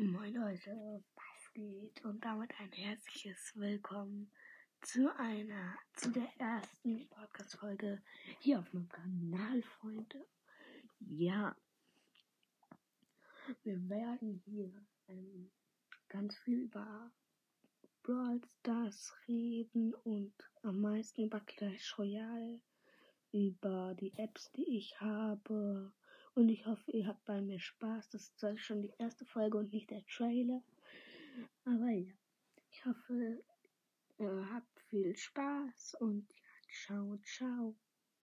Leute, was geht? Und damit ein herzliches Willkommen zu einer, zu der ersten Podcast-Folge hier auf meinem Kanal, Freunde. Ja, wir werden hier ähm, ganz viel über Brawl Stars reden und am meisten über Clash Royale, über die Apps, die ich habe und ich hoffe, ihr habt bei mir Spaß. Das ist zwar schon die erste Folge und nicht der Trailer. Aber ja, ich hoffe, ihr habt viel Spaß und ja, ciao, ciao.